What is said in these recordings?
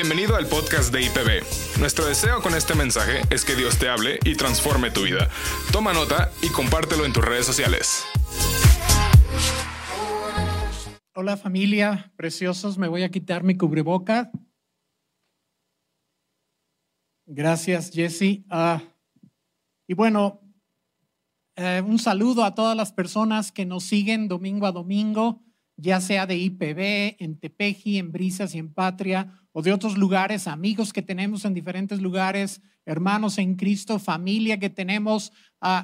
Bienvenido al podcast de IPB. Nuestro deseo con este mensaje es que Dios te hable y transforme tu vida. Toma nota y compártelo en tus redes sociales. Hola familia, preciosos, me voy a quitar mi cubreboca. Gracias, Jesse. Ah, y bueno, eh, un saludo a todas las personas que nos siguen domingo a domingo, ya sea de IPB, en Tepeji, en Brisas y en Patria, o de otros lugares, amigos que tenemos en diferentes lugares, hermanos en Cristo, familia que tenemos,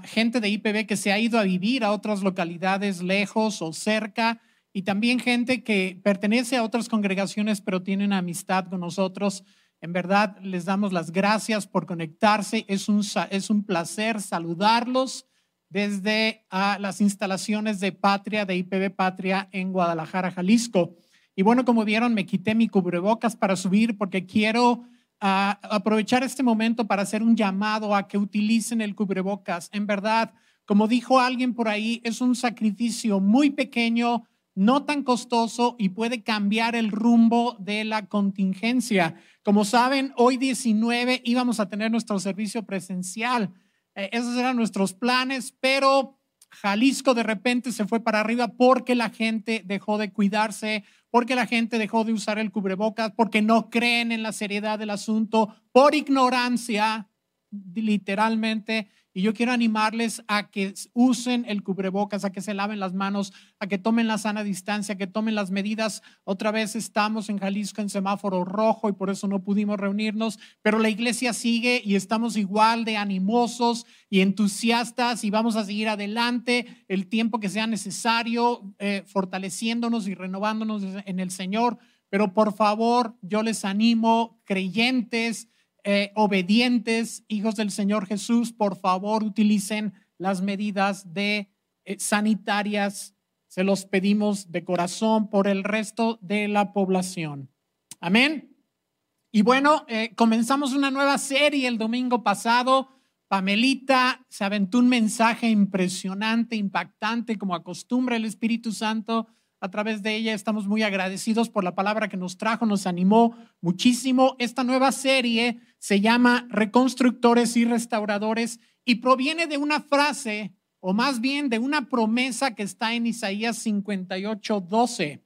gente de IPB que se ha ido a vivir a otras localidades lejos o cerca, y también gente que pertenece a otras congregaciones pero tienen amistad con nosotros. En verdad, les damos las gracias por conectarse. Es un, es un placer saludarlos desde las instalaciones de Patria, de IPB Patria en Guadalajara, Jalisco. Y bueno, como vieron, me quité mi cubrebocas para subir porque quiero ah, aprovechar este momento para hacer un llamado a que utilicen el cubrebocas. En verdad, como dijo alguien por ahí, es un sacrificio muy pequeño, no tan costoso y puede cambiar el rumbo de la contingencia. Como saben, hoy 19 íbamos a tener nuestro servicio presencial eh, esos eran nuestros planes, pero Jalisco de repente se fue para arriba porque la gente dejó de cuidarse, porque la gente dejó de usar el cubrebocas, porque no creen en la seriedad del asunto, por ignorancia, literalmente. Y yo quiero animarles a que usen el cubrebocas, a que se laven las manos, a que tomen la sana distancia, que tomen las medidas. Otra vez estamos en Jalisco en semáforo rojo y por eso no pudimos reunirnos, pero la iglesia sigue y estamos igual de animosos y entusiastas y vamos a seguir adelante el tiempo que sea necesario, eh, fortaleciéndonos y renovándonos en el Señor. Pero por favor, yo les animo, creyentes, eh, obedientes, hijos del Señor Jesús, por favor utilicen las medidas de eh, sanitarias. Se los pedimos de corazón por el resto de la población. Amén. Y bueno, eh, comenzamos una nueva serie el domingo pasado. Pamelita se aventó un mensaje impresionante, impactante, como acostumbra el Espíritu Santo a través de ella. Estamos muy agradecidos por la palabra que nos trajo, nos animó muchísimo. Esta nueva serie se llama Reconstructores y Restauradores y proviene de una frase, o más bien de una promesa que está en Isaías 58, 12.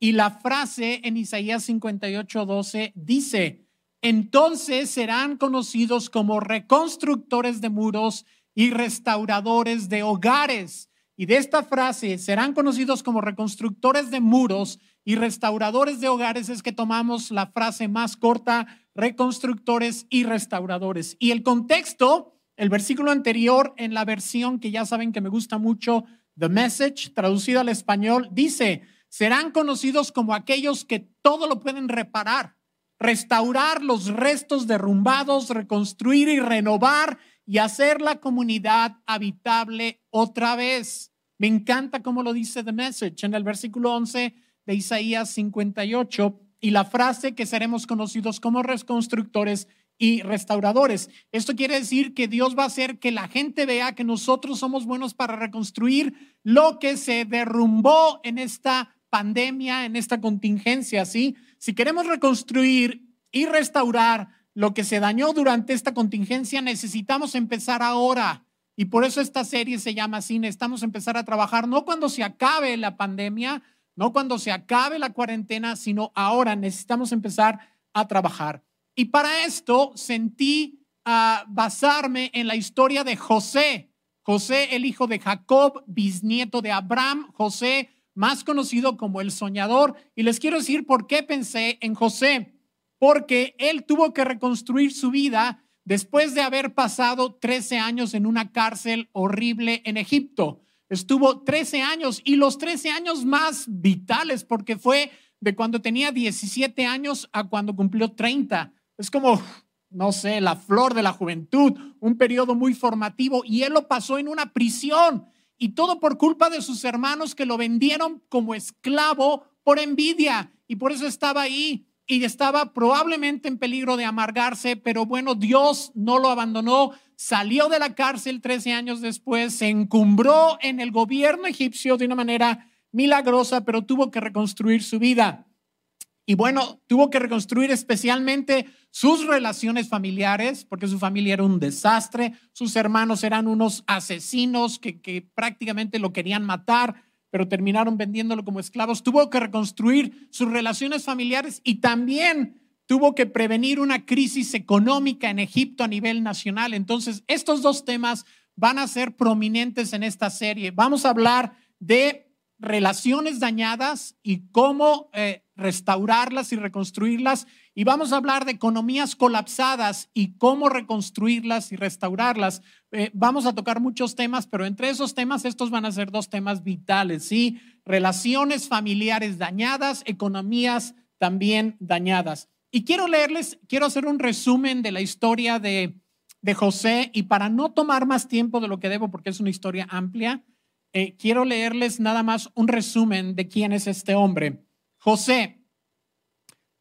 Y la frase en Isaías 58, 12 dice, entonces serán conocidos como reconstructores de muros y restauradores de hogares y de esta frase, serán conocidos como reconstructores de muros y restauradores de hogares, es que tomamos la frase más corta, reconstructores y restauradores. Y el contexto, el versículo anterior en la versión que ya saben que me gusta mucho, The Message, traducido al español, dice, serán conocidos como aquellos que todo lo pueden reparar, restaurar los restos derrumbados, reconstruir y renovar y hacer la comunidad habitable otra vez. Me encanta cómo lo dice The Message en el versículo 11 de Isaías 58 y la frase que seremos conocidos como reconstructores y restauradores. Esto quiere decir que Dios va a hacer que la gente vea que nosotros somos buenos para reconstruir lo que se derrumbó en esta pandemia, en esta contingencia, ¿sí? Si queremos reconstruir y restaurar lo que se dañó durante esta contingencia, necesitamos empezar ahora. Y por eso esta serie se llama así, necesitamos empezar a trabajar, no cuando se acabe la pandemia, no cuando se acabe la cuarentena, sino ahora necesitamos empezar a trabajar. Y para esto sentí a basarme en la historia de José. José, el hijo de Jacob, bisnieto de Abraham, José, más conocido como el soñador. Y les quiero decir por qué pensé en José porque él tuvo que reconstruir su vida después de haber pasado 13 años en una cárcel horrible en Egipto. Estuvo 13 años y los 13 años más vitales porque fue de cuando tenía 17 años a cuando cumplió 30. Es como, no sé, la flor de la juventud, un periodo muy formativo y él lo pasó en una prisión y todo por culpa de sus hermanos que lo vendieron como esclavo por envidia y por eso estaba ahí y estaba probablemente en peligro de amargarse, pero bueno, Dios no lo abandonó, salió de la cárcel 13 años después, se encumbró en el gobierno egipcio de una manera milagrosa, pero tuvo que reconstruir su vida. Y bueno, tuvo que reconstruir especialmente sus relaciones familiares, porque su familia era un desastre, sus hermanos eran unos asesinos que, que prácticamente lo querían matar, pero terminaron vendiéndolo como esclavos. Tuvo que reconstruir sus relaciones familiares y también tuvo que prevenir una crisis económica en Egipto a nivel nacional. Entonces, estos dos temas van a ser prominentes en esta serie. Vamos a hablar de relaciones dañadas y cómo eh, restaurarlas y reconstruirlas. Y vamos a hablar de economías colapsadas y cómo reconstruirlas y restaurarlas. Eh, vamos a tocar muchos temas, pero entre esos temas, estos van a ser dos temas vitales, ¿sí? Relaciones familiares dañadas, economías también dañadas. Y quiero leerles, quiero hacer un resumen de la historia de, de José y para no tomar más tiempo de lo que debo, porque es una historia amplia, eh, quiero leerles nada más un resumen de quién es este hombre. José,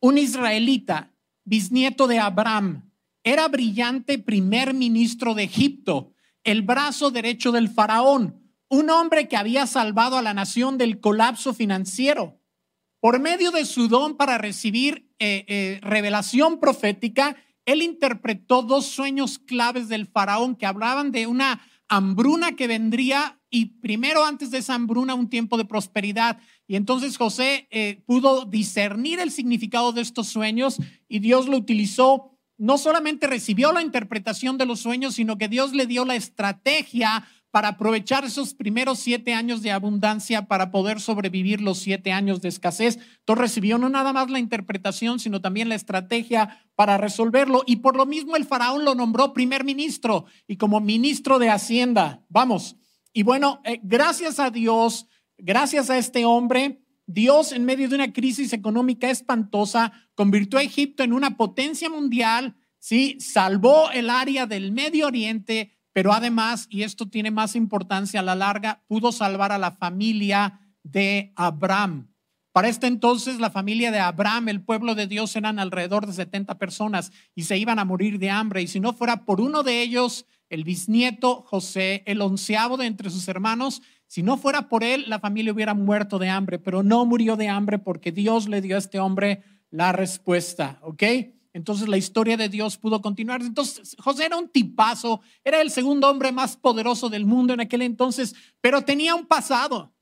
un israelita, bisnieto de Abraham, era brillante primer ministro de Egipto, el brazo derecho del faraón, un hombre que había salvado a la nación del colapso financiero. Por medio de su don para recibir eh, eh, revelación profética, él interpretó dos sueños claves del faraón que hablaban de una hambruna que vendría y primero antes de esa hambruna un tiempo de prosperidad. Y entonces José eh, pudo discernir el significado de estos sueños y Dios lo utilizó. No solamente recibió la interpretación de los sueños, sino que Dios le dio la estrategia para aprovechar esos primeros siete años de abundancia para poder sobrevivir los siete años de escasez. Entonces recibió no nada más la interpretación, sino también la estrategia para resolverlo. Y por lo mismo el faraón lo nombró primer ministro y como ministro de Hacienda. Vamos. Y bueno, eh, gracias a Dios, gracias a este hombre, Dios en medio de una crisis económica espantosa convirtió a Egipto en una potencia mundial, ¿sí? Salvó el área del Medio Oriente, pero además, y esto tiene más importancia a la larga, pudo salvar a la familia de Abraham. Para este entonces, la familia de Abraham, el pueblo de Dios, eran alrededor de 70 personas y se iban a morir de hambre. Y si no fuera por uno de ellos, el bisnieto José, el onceavo de entre sus hermanos, si no fuera por él, la familia hubiera muerto de hambre, pero no murió de hambre porque Dios le dio a este hombre la respuesta, ¿ok? Entonces la historia de Dios pudo continuar. Entonces José era un tipazo, era el segundo hombre más poderoso del mundo en aquel entonces, pero tenía un pasado,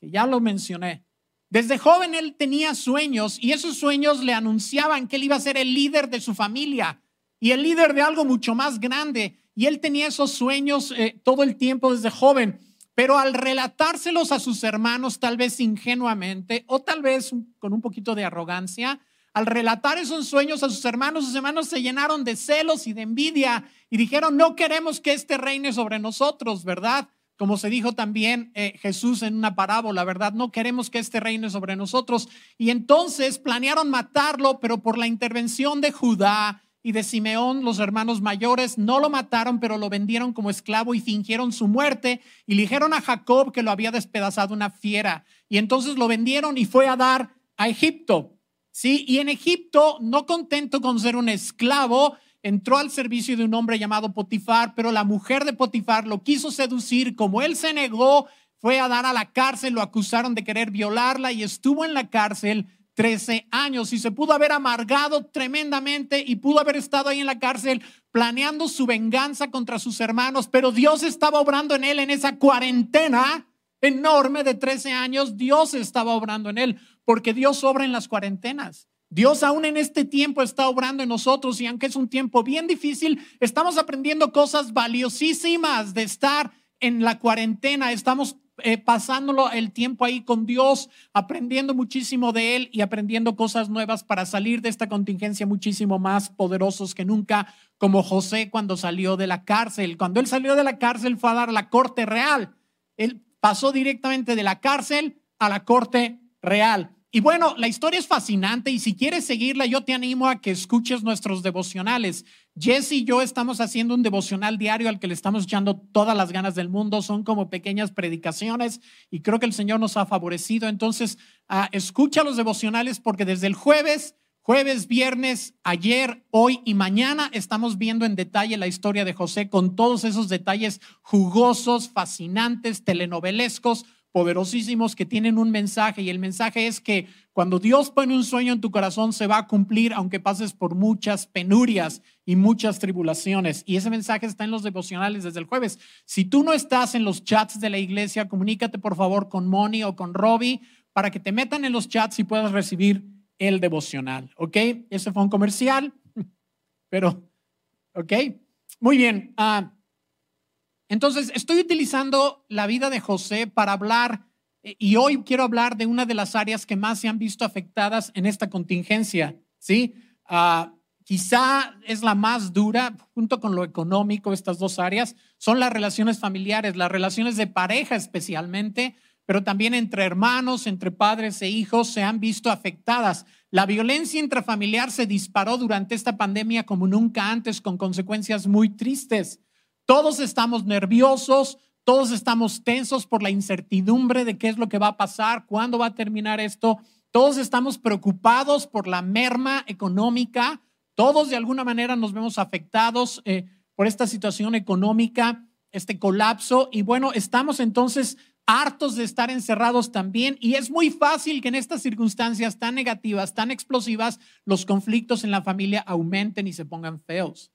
que ya lo mencioné. Desde joven él tenía sueños y esos sueños le anunciaban que él iba a ser el líder de su familia y el líder de algo mucho más grande. Y él tenía esos sueños eh, todo el tiempo desde joven, pero al relatárselos a sus hermanos, tal vez ingenuamente o tal vez con un poquito de arrogancia, al relatar esos sueños a sus hermanos, sus hermanos se llenaron de celos y de envidia y dijeron, no queremos que este reine sobre nosotros, ¿verdad? Como se dijo también eh, Jesús en una parábola, ¿verdad? No queremos que este reine sobre nosotros. Y entonces planearon matarlo, pero por la intervención de Judá y de Simeón, los hermanos mayores, no lo mataron, pero lo vendieron como esclavo y fingieron su muerte y le dijeron a Jacob que lo había despedazado una fiera. Y entonces lo vendieron y fue a dar a Egipto. Sí, y en Egipto, no contento con ser un esclavo, entró al servicio de un hombre llamado Potifar, pero la mujer de Potifar lo quiso seducir. Como él se negó, fue a dar a la cárcel, lo acusaron de querer violarla y estuvo en la cárcel 13 años y se pudo haber amargado tremendamente y pudo haber estado ahí en la cárcel planeando su venganza contra sus hermanos, pero Dios estaba obrando en él en esa cuarentena enorme de 13 años, Dios estaba obrando en él porque Dios obra en las cuarentenas. Dios aún en este tiempo está obrando en nosotros y aunque es un tiempo bien difícil, estamos aprendiendo cosas valiosísimas de estar en la cuarentena. Estamos eh, pasándolo el tiempo ahí con Dios, aprendiendo muchísimo de Él y aprendiendo cosas nuevas para salir de esta contingencia muchísimo más poderosos que nunca, como José cuando salió de la cárcel. Cuando él salió de la cárcel fue a dar la corte real. Él pasó directamente de la cárcel a la corte real. Y bueno, la historia es fascinante y si quieres seguirla, yo te animo a que escuches nuestros devocionales. Jesse y yo estamos haciendo un devocional diario al que le estamos echando todas las ganas del mundo. Son como pequeñas predicaciones y creo que el Señor nos ha favorecido. Entonces, uh, escucha los devocionales porque desde el jueves, jueves, viernes, ayer, hoy y mañana estamos viendo en detalle la historia de José con todos esos detalles jugosos, fascinantes, telenovelescos poderosísimos que tienen un mensaje y el mensaje es que cuando Dios pone un sueño en tu corazón se va a cumplir aunque pases por muchas penurias y muchas tribulaciones. Y ese mensaje está en los devocionales desde el jueves. Si tú no estás en los chats de la iglesia, comunícate por favor con Moni o con Robbie para que te metan en los chats y puedas recibir el devocional. ¿Ok? Ese fue un comercial, pero, ¿ok? Muy bien. Ah, entonces, estoy utilizando la vida de José para hablar eh, y hoy quiero hablar de una de las áreas que más se han visto afectadas en esta contingencia, ¿sí? Ah, quizá es la más dura, junto con lo económico, estas dos áreas, son las relaciones familiares, las relaciones de pareja especialmente, pero también entre hermanos, entre padres e hijos se han visto afectadas. La violencia intrafamiliar se disparó durante esta pandemia como nunca antes, con consecuencias muy tristes. Todos estamos nerviosos, todos estamos tensos por la incertidumbre de qué es lo que va a pasar, cuándo va a terminar esto. Todos estamos preocupados por la merma económica. Todos de alguna manera nos vemos afectados eh, por esta situación económica, este colapso. Y bueno, estamos entonces hartos de estar encerrados también. Y es muy fácil que en estas circunstancias tan negativas, tan explosivas, los conflictos en la familia aumenten y se pongan feos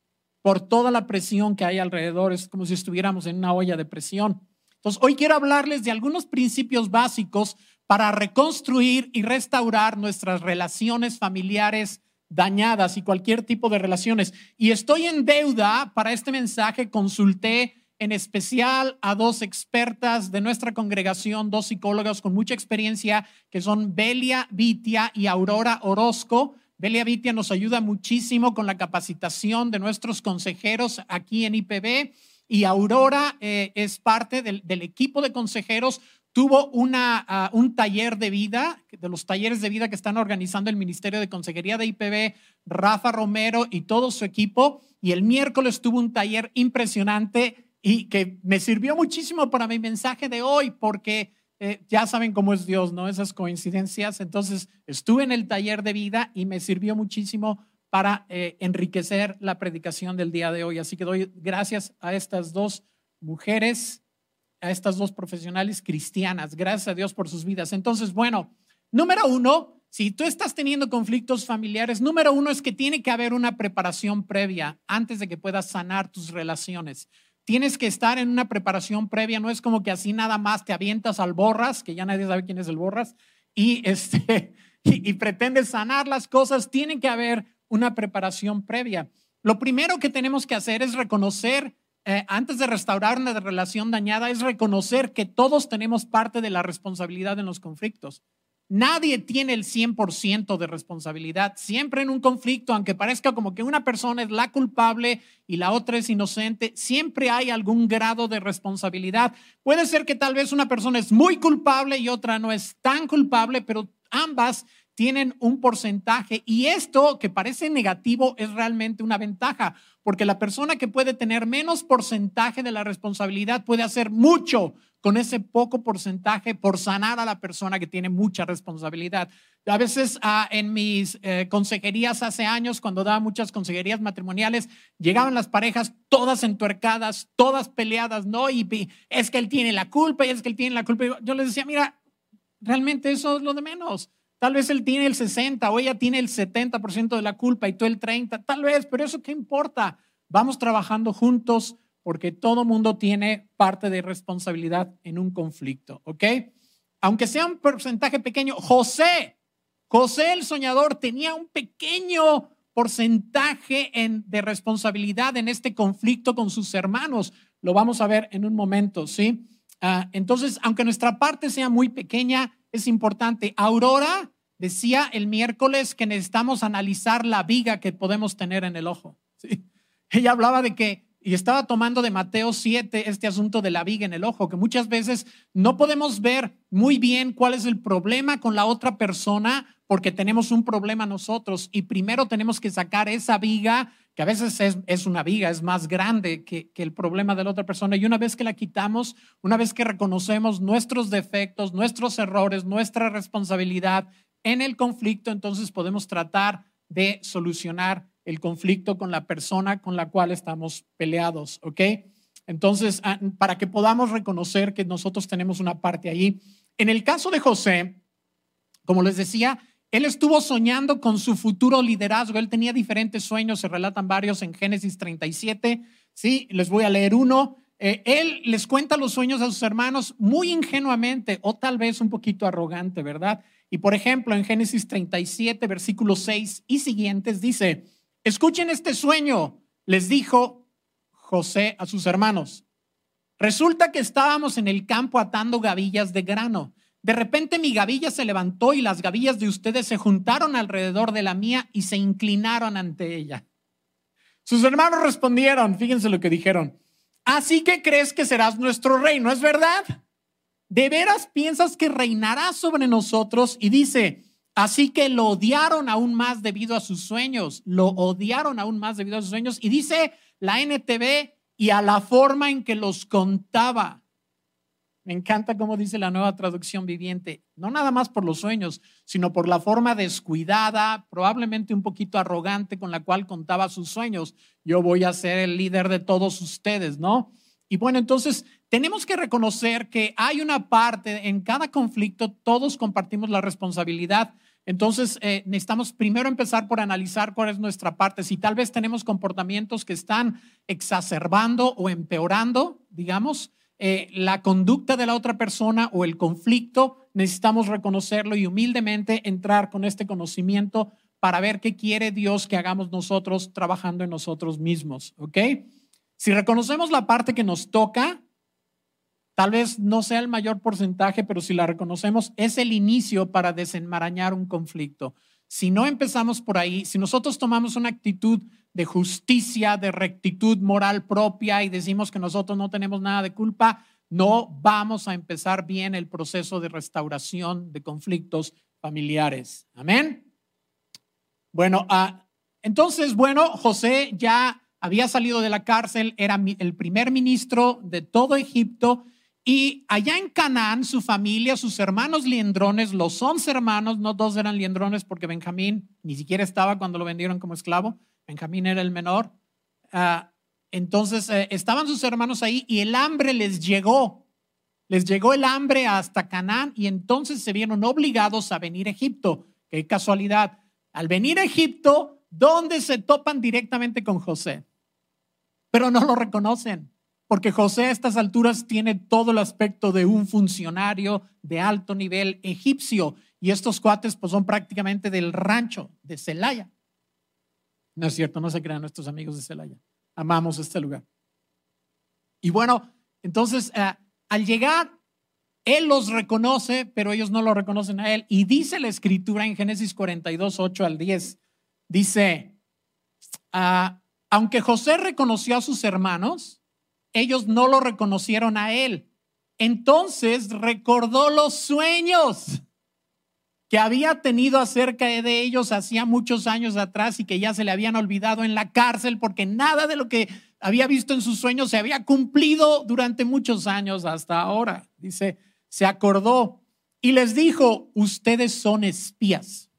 por toda la presión que hay alrededor. Es como si estuviéramos en una olla de presión. Entonces, hoy quiero hablarles de algunos principios básicos para reconstruir y restaurar nuestras relaciones familiares dañadas y cualquier tipo de relaciones. Y estoy en deuda para este mensaje. Consulté en especial a dos expertas de nuestra congregación, dos psicólogas con mucha experiencia, que son Belia Vitia y Aurora Orozco. Belia Vitia nos ayuda muchísimo con la capacitación de nuestros consejeros aquí en IPB y Aurora eh, es parte del, equipo de consejeros. Tuvo ah, un taller de vida, de los talleres de vida que están organizando el Ministerio de Consejería de IPB, Rafa Romero y todo su equipo. Y el miércoles tuvo un taller impresionante y que me sirvió muchísimo para mi mensaje de hoy, porque eh, ya saben cómo es Dios, ¿no? Esas coincidencias. Entonces, estuve en el taller de vida y me sirvió muchísimo para eh, enriquecer la predicación del día de hoy. Así que doy gracias a estas dos mujeres, a estas dos profesionales cristianas. Gracias a Dios por sus vidas. Entonces, bueno, número uno, si tú estás teniendo conflictos familiares, número uno es que tiene que haber una preparación previa antes de que puedas sanar tus relaciones tienes que estar en una preparación previa, no es como que así nada más te avientas al borras, que ya nadie sabe quién es el borras, y, este, y, pretendes sanar las cosas, tiene que haber una preparación previa. Lo primero que tenemos que hacer es reconocer, eh, antes de restaurar una relación dañada, es reconocer que todos tenemos parte de la responsabilidad en los conflictos. Nadie tiene el 100% de responsabilidad. Siempre en un conflicto, aunque parezca como que una persona es la culpable y la otra es inocente, siempre hay algún grado de responsabilidad. Puede ser que tal vez una persona es muy culpable y otra no es tan culpable, pero ambas tienen un porcentaje y esto que parece negativo es realmente una ventaja, porque la persona que puede tener menos porcentaje de la responsabilidad puede hacer mucho con ese poco porcentaje por sanar a la persona que tiene mucha responsabilidad. A veces ah, en mis eh, consejerías hace años, cuando daba muchas consejerías matrimoniales, llegaban las parejas todas entuercadas, todas peleadas, ¿no? Y, y es que él tiene la culpa y es que él tiene la culpa. Yo les decía, mira, realmente eso es lo de menos Tal vez él tiene el 60 o ella tiene el 70% de la culpa y tú el 30, tal vez, pero eso qué importa. Vamos trabajando juntos porque todo mundo tiene parte de responsabilidad en un conflicto, ¿ok? Aunque sea un porcentaje pequeño, José, José el soñador tenía un pequeño porcentaje en, de responsabilidad en este conflicto con sus hermanos. Lo vamos a ver en un momento, ¿sí? Ah, entonces, aunque nuestra parte sea muy pequeña, es importante. Aurora decía el miércoles que necesitamos analizar la viga que podemos tener en el ojo. Ella hablaba de que, y estaba tomando de Mateo 7 este asunto de la viga en el ojo, que muchas veces no podemos ver muy bien cuál es el problema con la otra persona porque tenemos un problema nosotros y primero tenemos que sacar esa viga que a veces es, una viga, es más grande que, que, el problema de la otra persona. Y una vez que la quitamos, una vez que reconocemos nuestros defectos, nuestros errores, nuestra responsabilidad en el conflicto, entonces podemos tratar de solucionar el conflicto con la persona con la cual estamos peleados, ¿ok? Entonces, ah, para que podamos reconocer que nosotros tenemos una parte ahí. En el caso de José, como les decía, él estuvo soñando con su futuro liderazgo. Él tenía diferentes sueños, se relatan varios en Génesis 37. Sí, les voy a leer uno. Eh, él les cuenta los sueños a sus hermanos muy ingenuamente o tal vez un poquito arrogante, ¿verdad? Y por ejemplo, en Génesis 37, versículos 6 y siguientes dice, escuchen este sueño, les dijo José a sus hermanos. Resulta que estábamos en el campo atando gavillas de grano. De repente mi gavilla se levantó y las gavillas de ustedes se juntaron alrededor de la mía y se inclinaron ante ella. Sus hermanos respondieron, fíjense lo que dijeron, Así que crees que serás nuestro rey, ¿no es verdad? ¿De veras piensas que reinarás sobre nosotros? Y dice, así que lo odiaron aún más debido a sus sueños, lo odiaron aún más debido a sus sueños. Y dice la NTV, y a la forma en que los contaba. Me encanta cómo dice la nueva traducción viviente, no nada más por los sueños, sino por la forma descuidada, probablemente un poquito arrogante con la cual contaba sus sueños. Yo voy a ser el líder de todos ustedes, ¿no? Y bueno, entonces tenemos que reconocer que hay una parte en cada conflicto, todos compartimos la responsabilidad. Entonces, eh, necesitamos primero empezar por analizar cuál es nuestra parte. Si tal vez tenemos comportamientos que están exacerbando o empeorando, digamos, eh, la conducta de la otra persona o el conflicto, necesitamos reconocerlo y humildemente entrar con este conocimiento para ver qué quiere Dios que hagamos nosotros trabajando en nosotros mismos, ¿ok? Si reconocemos la parte que nos toca, tal vez no sea el mayor porcentaje, pero si la reconocemos, es el inicio para desenmarañar un conflicto. Si no empezamos por ahí, si nosotros tomamos una actitud de justicia, de rectitud moral propia y decimos que nosotros no tenemos nada de culpa, no vamos a empezar bien el proceso de restauración de conflictos familiares. Amén. Bueno, ah, entonces, bueno, José ya había salido de la cárcel, era el primer ministro de todo Egipto y allá en Canaán, su familia, sus hermanos liendrones, los once hermanos, no dos eran liendrones porque Benjamín ni siquiera estaba cuando lo vendieron como esclavo, Benjamín era el menor. Ah, entonces eh, estaban sus hermanos ahí y el hambre les llegó. Les llegó el hambre hasta Canaán y entonces se vieron obligados a venir a Egipto. Qué casualidad. Al venir a Egipto, ¿dónde se topan directamente con José? Pero no lo reconocen, porque José a estas alturas tiene todo el aspecto de un funcionario de alto nivel egipcio y estos cuates pues son prácticamente del rancho de Celaya. No es cierto, no se crean nuestros amigos de Celaya. Amamos este lugar. Y bueno, entonces eh, al llegar, Él los reconoce, pero ellos no lo reconocen a Él. Y dice la escritura en Génesis 42, 8 al 10, dice, ah, aunque José reconoció a sus hermanos, ellos no lo reconocieron a Él. Entonces recordó los sueños que había tenido acerca de ellos hacía muchos años atrás y que ya se le habían olvidado en la cárcel porque nada de lo que había visto en sus sueños se había cumplido durante muchos años hasta ahora. Dice, se acordó y les dijo, ustedes son espías.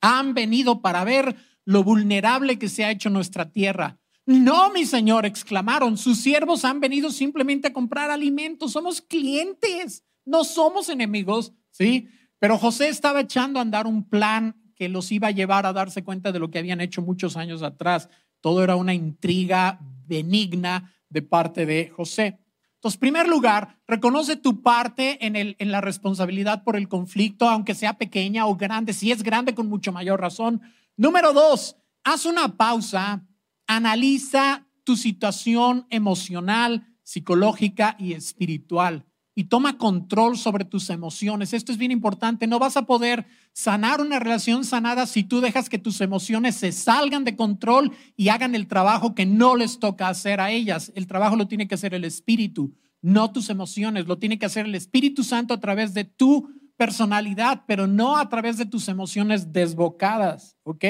Han venido para ver lo vulnerable que se ha hecho nuestra tierra. No, mi señor, exclamaron, sus siervos han venido simplemente a comprar alimentos, somos clientes, no somos enemigos, ¿sí? Pero José estaba echando a andar un plan que los iba a llevar a darse cuenta de lo que habían hecho muchos años atrás. Todo era una intriga benigna de parte de José. Entonces, en primer lugar, reconoce tu parte en, en la responsabilidad por el conflicto, aunque sea pequeña o grande. Si es grande, con mucho mayor razón. Número dos, haz una pausa, analiza tu situación emocional, psicológica y espiritual y toma control sobre tus emociones. Esto es bien importante. No vas a poder sanar una relación sanada si tú dejas que tus emociones se salgan de control y hagan el trabajo que no les toca hacer a ellas. El trabajo lo tiene que hacer el Espíritu, no tus emociones. Lo tiene que hacer el Espíritu Santo a través de tu personalidad, pero no a través de tus emociones desbocadas. ¿Ok?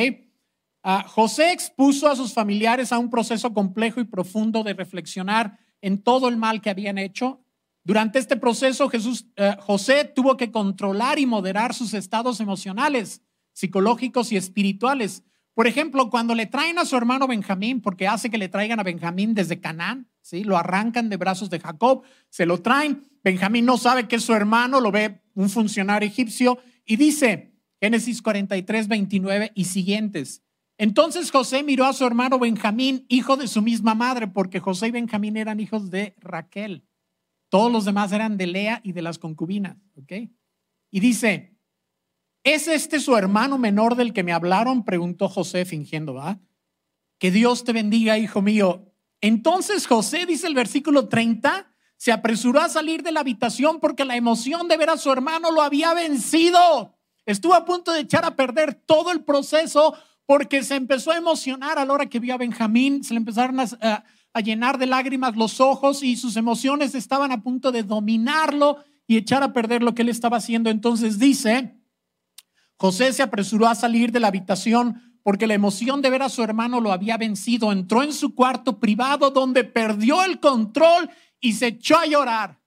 Ah, José expuso a sus familiares a un proceso complejo y profundo de reflexionar en todo el mal que habían hecho durante este proceso, Jesús, eh, José tuvo que controlar y moderar sus estados emocionales, psicológicos y espirituales. Por ejemplo, cuando le traen a su hermano Benjamín, porque hace que le traigan a Benjamín desde Canaán, ¿sí? Lo arrancan de brazos de Jacob, se lo traen. Benjamín no sabe que es su hermano, lo ve un funcionario egipcio y dice, Génesis 43, 29 y siguientes. Entonces José miró a su hermano Benjamín, hijo de su misma madre, porque José y Benjamín eran hijos de Raquel. Todos los demás eran de Lea y de las concubinas, ¿ok? Y dice, ¿es este su hermano menor del que me hablaron? Preguntó José fingiendo, ¿va? Que Dios te bendiga, hijo mío. Entonces José, dice el versículo 30, se apresuró a salir de la habitación porque la emoción de ver a su hermano lo había vencido. Estuvo a punto de echar a perder todo el proceso porque se empezó a emocionar a la hora que vio a Benjamín, se le empezaron a, llenar de lágrimas los ojos y sus emociones estaban a punto de dominarlo y echar a perder lo que él estaba haciendo. Entonces dice, José se apresuró a salir de la habitación porque la emoción de ver a su hermano lo había vencido. Entró en su cuarto privado donde perdió el control y se echó a llorar.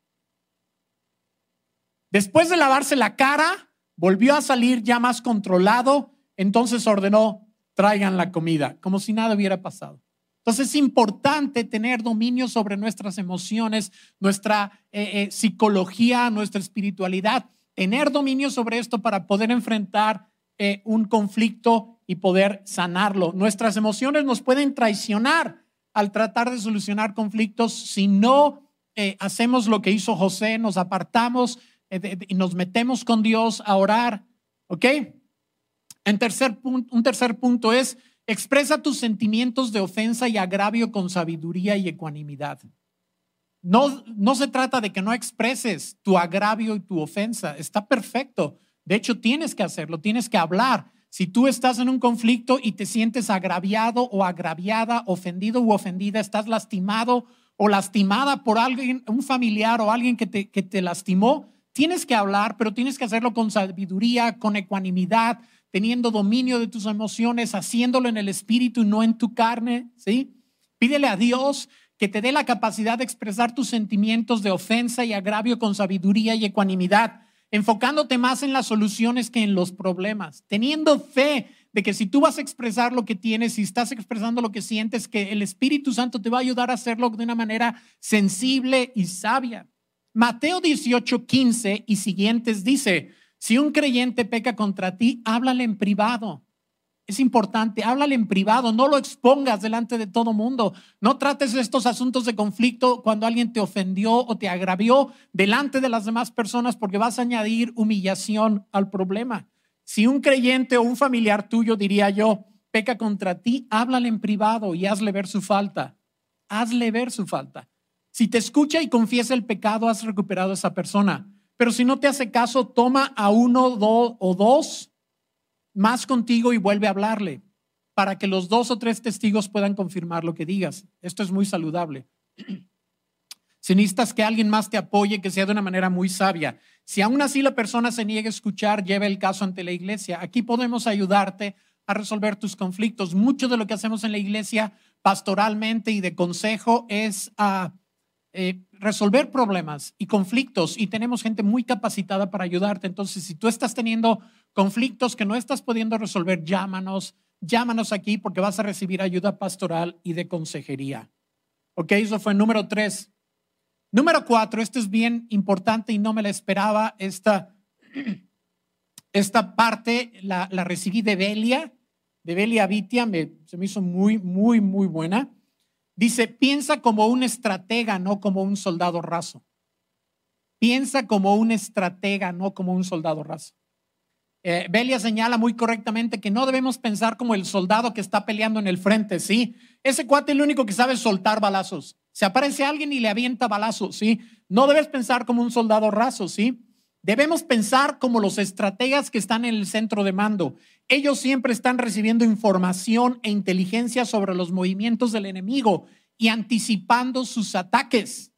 Después de lavarse la cara, volvió a salir ya más controlado, entonces ordenó, traigan la comida, como si nada hubiera pasado. Entonces es importante tener dominio sobre nuestras emociones, nuestra eh, eh, psicología, nuestra espiritualidad, tener dominio sobre esto para poder enfrentar eh, un conflicto y poder sanarlo. Nuestras emociones nos pueden traicionar al tratar de solucionar conflictos si no hacemos lo que hizo José, nos apartamos y nos metemos con Dios a orar. ¿Ok? Tercer un tercer punto es, expresa tus sentimientos de ofensa y agravio con sabiduría y ecuanimidad. No, no se trata de que no expreses tu agravio y tu ofensa. Está perfecto. De hecho, tienes que hacerlo, tienes que hablar. Si tú estás en un conflicto y te sientes agraviado o agraviada, ofendido u ofendida, estás lastimado o lastimada por alguien, un familiar o alguien que te, que te lastimó, tienes que hablar, pero tienes que hacerlo con sabiduría, con ecuanimidad, teniendo dominio de tus emociones, haciéndolo en el espíritu y no en tu carne, ¿sí? Pídele a Dios que te dé la capacidad de expresar tus sentimientos de ofensa y agravio con sabiduría y ecuanimidad, enfocándote más en las soluciones que en los problemas, teniendo fe de que si tú vas a expresar lo que tienes, si estás expresando lo que sientes, que el Espíritu Santo te va a ayudar a hacerlo de una manera sensible y sabia. Mateo 18, 15 y siguientes dice, si un creyente peca contra ti, háblale en privado. Es importante, háblale en privado, no lo expongas delante de todo mundo. No trates estos asuntos de conflicto cuando alguien te ofendió o te agravió delante de las demás personas porque vas a añadir humillación al problema. Si un creyente o un familiar tuyo, diría yo, peca contra ti, háblale en privado y hazle ver su falta. Hazle ver su falta. Si te escucha y confiesa el pecado, has recuperado a esa persona. Pero si no te hace caso, toma a uno dos, o dos más contigo y vuelve a hablarle para que los dos o tres testigos puedan confirmar lo que digas. Esto es muy saludable. Si necesitas que alguien más te apoye, que sea de una manera muy sabia. Si aún así la persona se niega a escuchar, lleva el caso ante la iglesia. Aquí podemos ayudarte a resolver tus conflictos. Mucho de lo que hacemos en la iglesia pastoralmente y de consejo es a eh, resolver problemas y conflictos y tenemos gente muy capacitada para ayudarte. Entonces, si tú estás teniendo conflictos que no estás pudiendo resolver, llámanos, llámanos aquí porque vas a recibir ayuda pastoral y de consejería. Ok, eso fue número tres. Número cuatro, esto es bien importante y no me la esperaba. Esta, esta parte la, la recibí de Belia, de Belia Vitia, me, se me hizo muy, muy, muy buena. Dice, piensa como un estratega, no como un soldado raso. Piensa como un estratega, no como un soldado raso. Eh, Belia señala muy correctamente que no debemos pensar como el soldado que está peleando en el frente, ¿sí? Ese cuate es el único que sabe soltar balazos. Se aparece alguien y le avienta balazos, ¿sí? No debes pensar como un soldado raso, ¿sí? Debemos pensar como los estrategas que están en el centro de mando. Ellos siempre están recibiendo información e inteligencia sobre los movimientos del enemigo y anticipando sus ataques.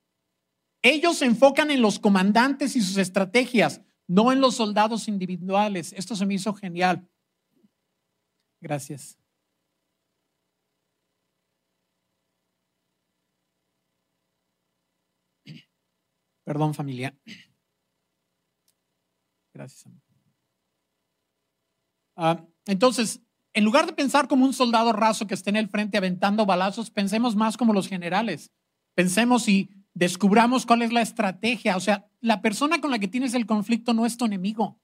Ellos se enfocan en los comandantes y sus estrategias, no en los soldados individuales. Esto se me hizo genial. Gracias. Perdón familia. Gracias. Ah, entonces, en lugar de pensar como un soldado raso que esté en el frente aventando balazos, pensemos más como los generales. pensemos y descubramos cuál es la estrategia. O sea, la persona con la que tienes el conflicto no es tu enemigo.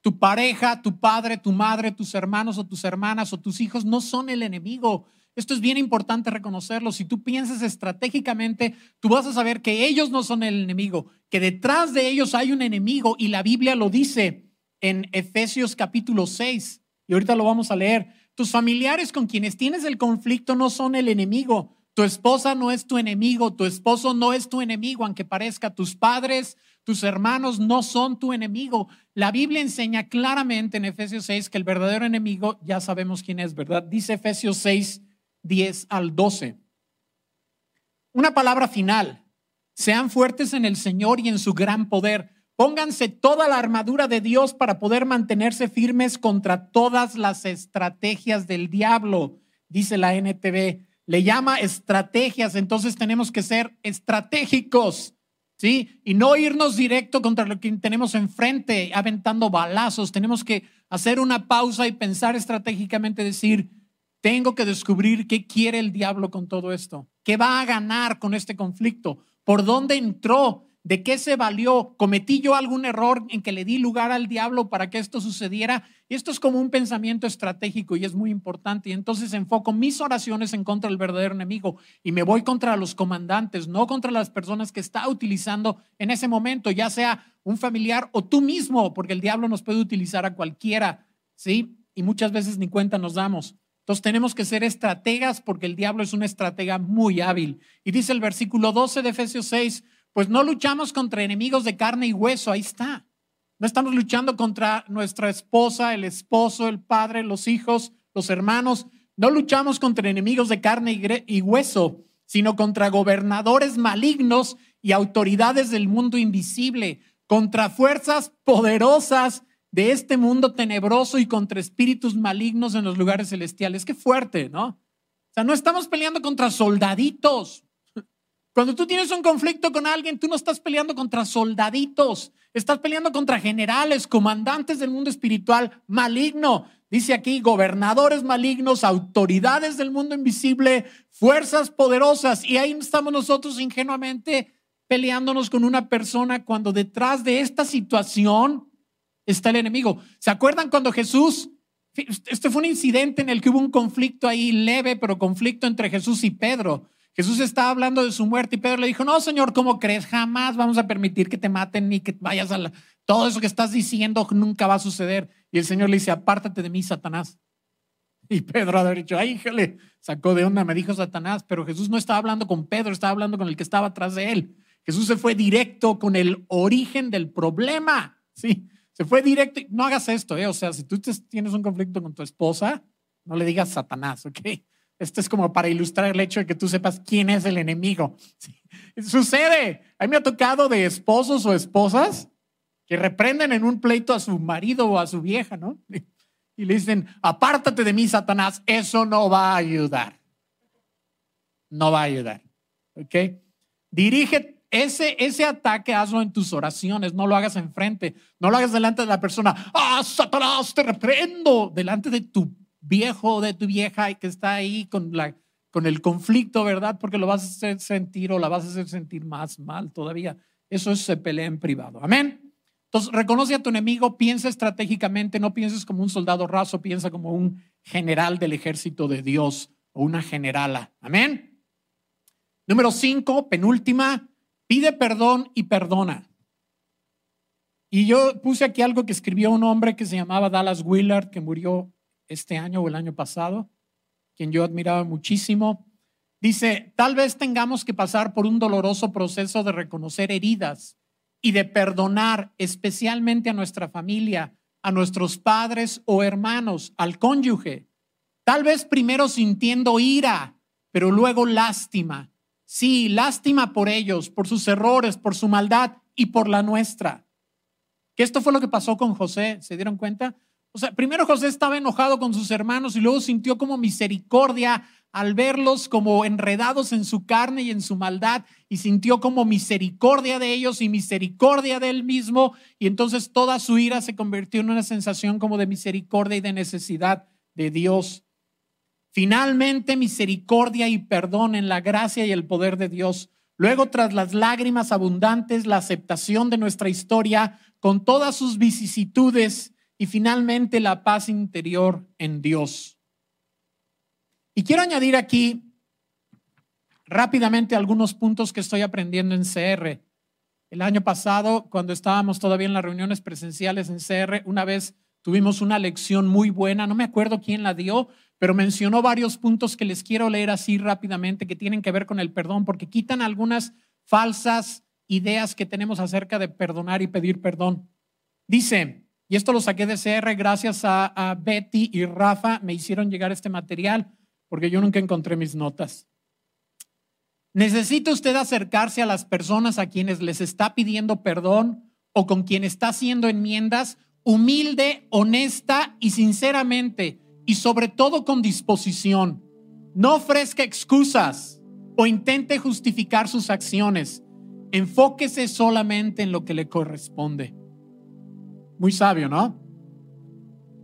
Tu pareja, tu padre, tu madre, tus hermanos o tus hermanas o tus hijos no son el enemigo. Esto es bien importante reconocerlo. Si tú piensas estratégicamente, tú vas a saber que ellos no son el enemigo, que detrás de ellos hay un enemigo y la Biblia lo dice en Efesios capítulo 6. Y ahorita lo vamos a leer. Tus familiares con quienes tienes el conflicto no son el enemigo. Tu esposa no es tu enemigo, tu esposo no es tu enemigo, aunque parezca. Tus padres, tus hermanos no son tu enemigo. La Biblia enseña claramente en Efesios 6 que el verdadero enemigo, ya sabemos quién es, ¿verdad? Dice Efesios 6, 10 al 12. Una palabra final. Sean fuertes en el Señor y en su gran poder. Pónganse toda la armadura de Dios para poder mantenerse firmes contra todas las estrategias del diablo, dice la NTV. Le llama estrategias, entonces tenemos que ser estratégicos, ¿sí? Y no irnos directo contra lo que tenemos enfrente, aventando balazos. Tenemos que hacer una pausa y pensar estratégicamente, decir, tengo que descubrir qué quiere el diablo con todo esto, qué va a ganar con este conflicto, por dónde entró, de qué se valió, cometí yo algún error en que le di lugar al diablo para que esto sucediera. Esto es como un pensamiento estratégico y es muy importante. Y entonces enfoco mis oraciones en contra del verdadero enemigo y me voy contra los comandantes, no contra las personas que está utilizando en ese momento, ya sea un familiar o tú mismo, porque el diablo nos puede utilizar a cualquiera, ¿sí? Y muchas veces ni cuenta nos damos. Entonces tenemos que ser estrategas porque el diablo es una estratega muy hábil. Y dice el versículo 12 de Efesios 6, pues no luchamos contra enemigos de carne y hueso, ahí está. No estamos luchando contra nuestra esposa, el esposo, el padre, los hijos, los hermanos. No luchamos contra enemigos de carne y hueso, sino contra gobernadores malignos y autoridades del mundo invisible, contra fuerzas poderosas de este mundo tenebroso y contra espíritus malignos en los lugares celestiales. Qué fuerte, ¿no? O sea, no estamos peleando contra soldaditos. Cuando tú tienes un conflicto con alguien, tú no estás peleando contra soldaditos, estás peleando contra generales, comandantes del mundo espiritual maligno. Dice aquí, gobernadores malignos, autoridades del mundo invisible, fuerzas poderosas. Y ahí estamos nosotros ingenuamente peleándonos con una persona cuando detrás de esta situación está el enemigo. ¿Se acuerdan cuando Jesús, este fue un incidente en el que hubo un conflicto ahí leve, pero conflicto entre Jesús y Pedro? Jesús estaba hablando de su muerte y Pedro le dijo, no, Señor, ¿cómo crees? Jamás vamos a permitir que te maten ni que vayas a la... Todo eso que estás diciendo nunca va a suceder. Y el Señor le dice, apártate de mí, Satanás. Y Pedro ha dicho, ay, híjole, sacó de onda, me dijo Satanás, pero Jesús no estaba hablando con Pedro, estaba hablando con el que estaba atrás de él. Jesús se fue directo con el origen del problema, ¿sí? Se fue directo. No hagas esto, ¿eh? O sea, si tú tienes un conflicto con tu esposa, no le digas Satanás, ¿ok? Esto es como para ilustrar el hecho de que tú sepas quién es el enemigo. Sucede. A mí me ha tocado de esposos o esposas que reprenden en un pleito a su marido o a su vieja, ¿no? Y le dicen, apártate de mí, Satanás, eso no va a ayudar. No va a ayudar. ¿Ok? Dirige ese, ese ataque hazlo en tus oraciones, no lo hagas enfrente, no lo hagas delante de la persona. Ah, Satanás, te reprendo. Delante de tu viejo de tu vieja que está ahí con, la, con el conflicto, ¿verdad? Porque lo vas a hacer sentir o la vas a hacer sentir más mal todavía. Eso se pelea en privado. Amén. Entonces, reconoce a tu enemigo, piensa estratégicamente, no pienses como un soldado raso, piensa como un general del ejército de Dios o una generala. Amén. Número cinco, penúltima, Pide perdón y perdona. Y yo puse aquí algo que escribió un hombre que se llamaba Dallas Willard, que murió este año o el año pasado, quien yo admiraba muchísimo. Dice, tal vez tengamos que pasar por un doloroso proceso de reconocer heridas y de perdonar especialmente a nuestra familia, a nuestros padres o hermanos, al cónyuge. Tal vez primero sintiendo ira, pero luego lástima Sí, lástima por ellos, por sus errores, por su maldad y por la nuestra. Que esto fue lo que pasó con José, ¿se dieron cuenta? O sea, primero José estaba enojado con sus hermanos y luego sintió como misericordia al verlos como enredados en su carne y en su maldad y sintió como misericordia de ellos y misericordia de él mismo y entonces toda su ira se convirtió en una sensación como de misericordia y de necesidad de Dios. Finalmente, misericordia y perdón en la gracia y el poder de Dios Luego, tras las lágrimas abundantes, la aceptación de nuestra historia con todas sus vicisitudes y finalmente la paz interior en Dios. Y quiero añadir aquí rápidamente algunos puntos que estoy aprendiendo en CR. El año pasado, cuando estábamos todavía en las reuniones presenciales en CR, una vez tuvimos una lección muy buena, no me acuerdo quién la dio, pero mencionó varios puntos que les quiero leer así rápidamente que tienen que ver con el perdón, porque quitan algunas falsas ideas que tenemos acerca de perdonar y pedir perdón. Dice, y esto lo saqué de CR gracias a, a Betty y Rafa, me hicieron llegar este material, porque yo nunca encontré mis notas. ¿Necesita usted acercarse a las personas a quienes les está pidiendo perdón o con quien está haciendo enmiendas humilde, honesta y sinceramente? y sobre todo con disposición. No ofrezca excusas o intente justificar sus acciones. Enfóquese solamente en lo que le corresponde. Muy sabio, ¿no?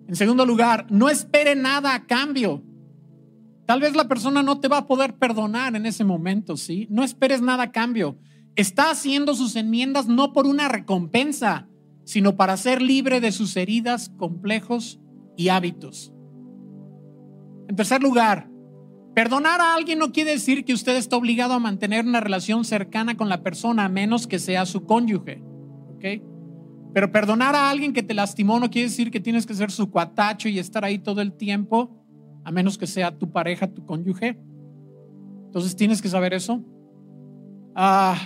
En segundo lugar, no espere nada a cambio. Tal vez la persona no te va a poder perdonar en ese momento, ¿sí? No esperes nada a cambio. Está haciendo sus enmiendas no por una recompensa, sino para ser libre de sus heridas, complejos y hábitos. En tercer lugar, perdonar a alguien no quiere decir que usted está obligado a mantener una relación cercana con la persona a menos que sea su cónyuge. ¿Ok? Pero perdonar a alguien que te lastimó no quiere decir que tienes que ser su cuatacho y estar ahí todo el tiempo, a menos que sea tu pareja, tu cónyuge. Entonces tienes que saber eso. Ah,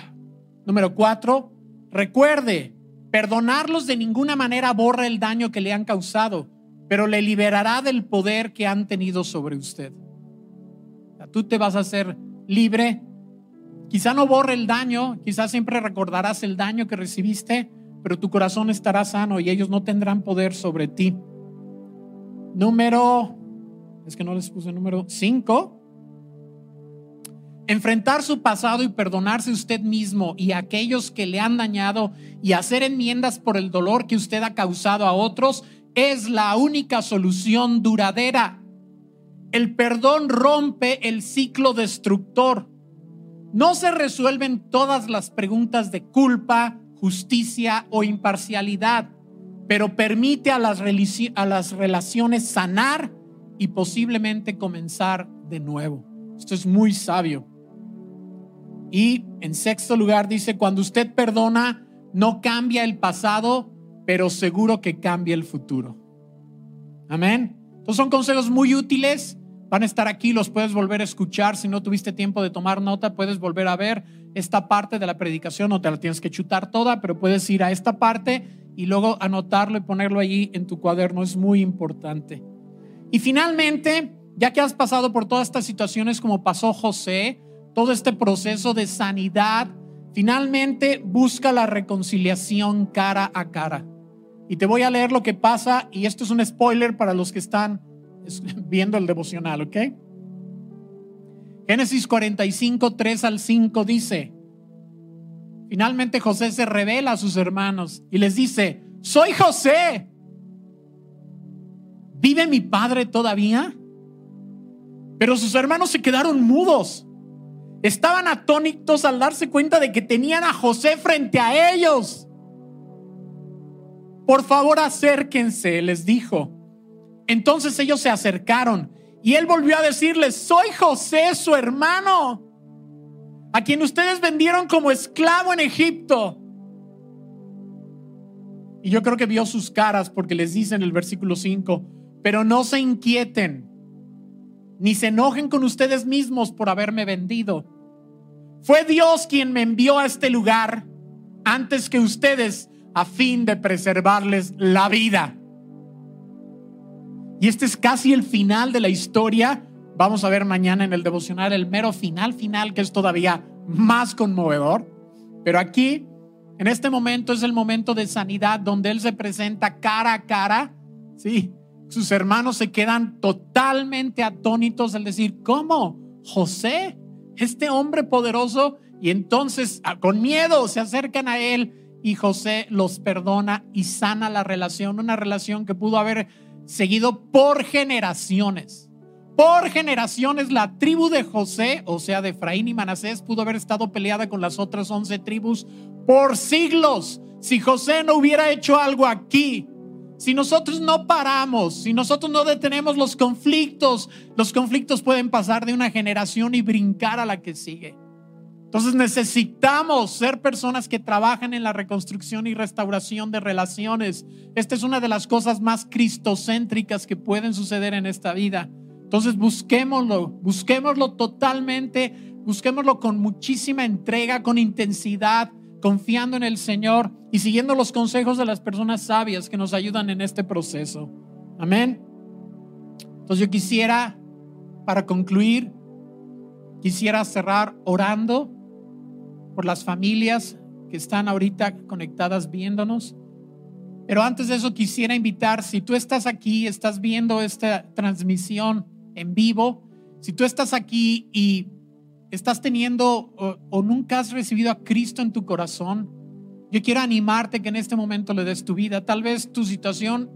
número cuatro, recuerde, perdonarlos de ninguna manera borra el daño que le han causado pero le liberará del poder que han tenido sobre usted. tú te vas a hacer libre. Quizá no borre el daño, quizá siempre recordarás el daño que recibiste, pero tu corazón estará sano y ellos no tendrán poder sobre ti. Número, es que no les puse número 5. Enfrentar su pasado y perdonarse usted mismo y a aquellos que le han dañado y hacer enmiendas por el dolor que usted ha causado a otros es la única solución duradera. El perdón rompe el ciclo destructor. No se resuelven todas las preguntas de culpa, justicia o imparcialidad, pero permite a las, relaciones sanar y posiblemente comenzar de nuevo. Esto es muy sabio. Y en sexto lugar dice, cuando usted perdona, no cambia el pasado, pero seguro que cambia el futuro. Amén. Entonces son consejos muy útiles. Van a estar aquí, los puedes volver a escuchar. Si no tuviste tiempo de tomar nota, puedes volver a ver esta parte de la predicación. No te la tienes que chutar toda, pero puedes ir a esta parte y luego anotarlo y ponerlo allí en tu cuaderno. Es muy importante. Y finalmente, ya que has pasado por todas estas situaciones como pasó José, todo este proceso de sanidad, finalmente busca la reconciliación cara a cara. Y te voy a leer lo que pasa, y esto es un spoiler para los que están viendo el devocional, ¿ok? Génesis 45, 3 al 5 dice, finalmente José se revela a sus hermanos y les dice, soy José, ¿vive mi padre todavía? Pero sus hermanos se quedaron mudos. Estaban atónitos al darse cuenta de que tenían a José frente a ellos. Por favor, acérquense, les dijo. Entonces ellos se acercaron y él volvió a decirles, soy José, su hermano, a quien ustedes vendieron como esclavo en Egipto. Y yo creo que vio sus caras porque les dice en el versículo 5, pero no se inquieten, ni se enojen con ustedes mismos por haberme vendido. Fue Dios quien me envió a este lugar antes que ustedes a fin de preservarles la vida. Y este es casi el final de la historia. Vamos a ver mañana en el devocional el mero final final que es todavía más conmovedor. Pero aquí, en este momento es el momento de sanidad donde Él se presenta cara a cara. Sí, sus hermanos se quedan totalmente atónitos al decir, ¿cómo? José, este hombre poderoso. Y entonces, con miedo, se acercan a Él y José los perdona y sana la relación, una relación que pudo haber seguido por generaciones. por generaciones la tribu de José, o sea, de Efraín y Manasés, pudo haber estado peleada con las otras once tribus por siglos. Si José no hubiera hecho algo aquí, si nosotros no paramos, si nosotros no detenemos los conflictos, los conflictos pueden pasar de una generación y brincar a la que sigue. Entonces necesitamos ser personas que trabajan en la reconstrucción y restauración de relaciones. Esta es una de las cosas más cristocéntricas que pueden suceder en esta vida. Entonces busquémoslo, busquémoslo totalmente, busquémoslo con muchísima entrega, con intensidad, confiando en el Señor y siguiendo los consejos de las personas sabias que nos ayudan en este proceso. Amén. Entonces yo quisiera, para concluir, quisiera cerrar orando por las familias que están ahorita conectadas viéndonos. Pero antes de eso quisiera invitar, si tú estás aquí, estás viendo esta transmisión en vivo, si tú estás aquí y estás teniendo o, nunca has recibido a Cristo en tu corazón, yo quiero animarte que en este momento le des tu vida. Tal vez tu situación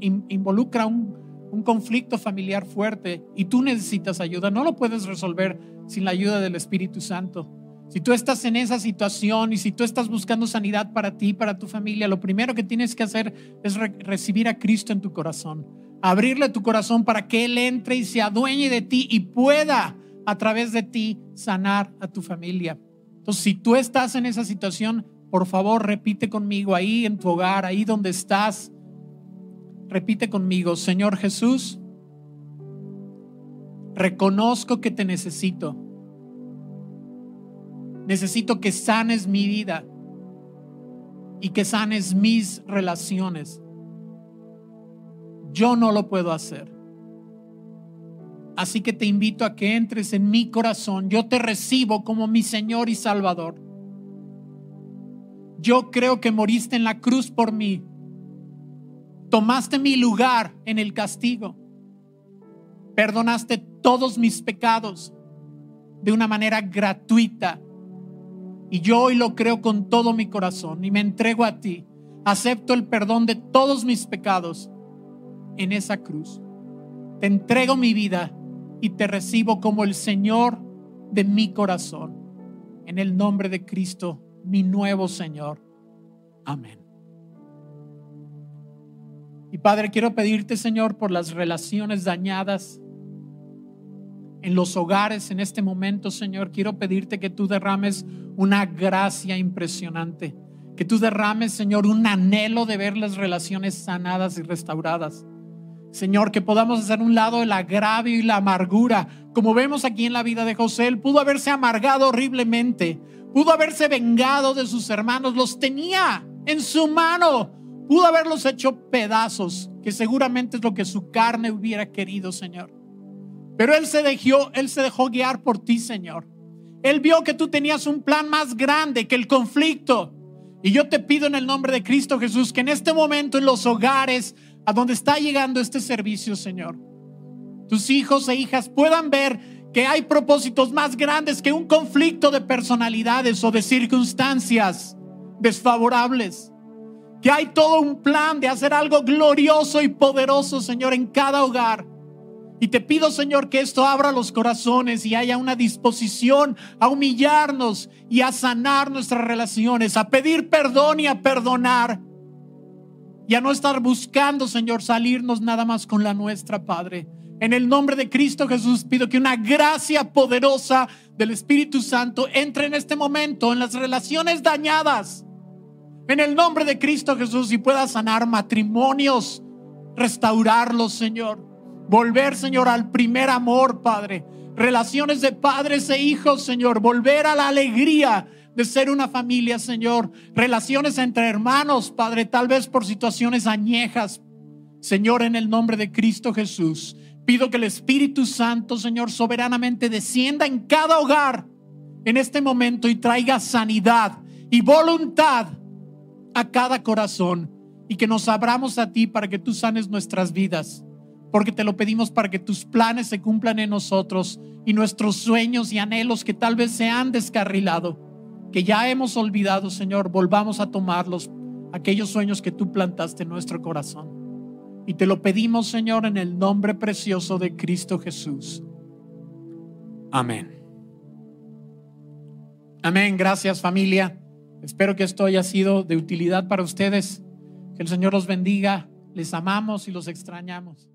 involucra un, un conflicto familiar fuerte y tú necesitas ayuda. No lo puedes resolver sin la ayuda del Espíritu Santo. Si tú estás en esa situación y si tú estás buscando sanidad para ti, para tu familia, lo primero que tienes que hacer es recibir a Cristo en tu corazón. Abrirle tu corazón para que Él entre y se adueñe de ti y pueda a través de ti sanar a tu familia. Entonces, si tú estás en esa situación, por favor, repite conmigo ahí en tu hogar, ahí donde estás. Repite conmigo, Señor Jesús, reconozco que te necesito. Necesito que sanes mi vida y que sanes mis relaciones. Yo no lo puedo hacer. Así que te invito a que entres en mi corazón. Yo te recibo como mi Señor y Salvador. Yo creo que moriste en la cruz por mí. Tomaste mi lugar en el castigo. Perdonaste todos mis pecados de una manera gratuita. Y yo hoy lo creo con todo mi corazón y me entrego a ti. Acepto el perdón de todos mis pecados en esa cruz. Te entrego mi vida y te recibo como el Señor de mi corazón. En el nombre de Cristo, mi nuevo Señor. Amén. Y Padre, quiero pedirte, Señor, por las relaciones dañadas en los hogares en este momento, Señor. Quiero pedirte que tú derrames una gracia impresionante. Que tú derrames, Señor, un anhelo de ver las relaciones sanadas y restauradas. Señor, que podamos hacer un lado el agravio y la amargura, como vemos aquí en la vida de José. Él pudo haberse amargado horriblemente, pudo haberse vengado de sus hermanos, los tenía en su mano, pudo haberlos hecho pedazos, que seguramente es lo que su carne hubiera querido, Señor. Pero él se dejó, él se dejó guiar por ti, Señor. Él vio que tú tenías un plan más grande que el conflicto. Y yo te pido en el nombre de Cristo Jesús que en este momento en los hogares a donde está llegando este servicio, Señor. Tus hijos e hijas puedan ver que hay propósitos más grandes que un conflicto de personalidades o de circunstancias desfavorables. Que hay todo un plan de hacer algo glorioso y poderoso, Señor, en cada hogar. Y te pido, Señor, que esto abra los corazones y haya una disposición a humillarnos y a sanar nuestras relaciones, a pedir perdón y a perdonar y a no estar buscando, Señor, salirnos nada más con la nuestra, Padre. En el nombre de Cristo Jesús pido que una gracia poderosa del Espíritu Santo entre en este momento en las relaciones dañadas. En el nombre de Cristo Jesús y pueda sanar matrimonios, restaurarlos, Señor. Volver, Señor, al primer amor, Padre. Relaciones de padres e hijos, Señor. Volver a la alegría de ser una familia, Señor. Relaciones entre hermanos, Padre, tal vez por situaciones añejas. Señor, en el nombre de Cristo Jesús, pido que el Espíritu Santo, Señor, soberanamente descienda en cada hogar en este momento y traiga sanidad y voluntad a cada corazón y que nos abramos a ti para que tú sanes nuestras vidas, porque te lo pedimos para que tus planes se cumplan en nosotros y nuestros sueños y anhelos que tal vez se han descarrilado, que ya hemos olvidado, Señor, volvamos a tomarlos, aquellos sueños que tú plantaste en nuestro corazón. Y te lo pedimos, Señor, en el nombre precioso de Cristo Jesús. Amén. Amén, gracias familia. Espero que esto haya sido de utilidad para ustedes. Que el Señor los bendiga. Les amamos y los extrañamos.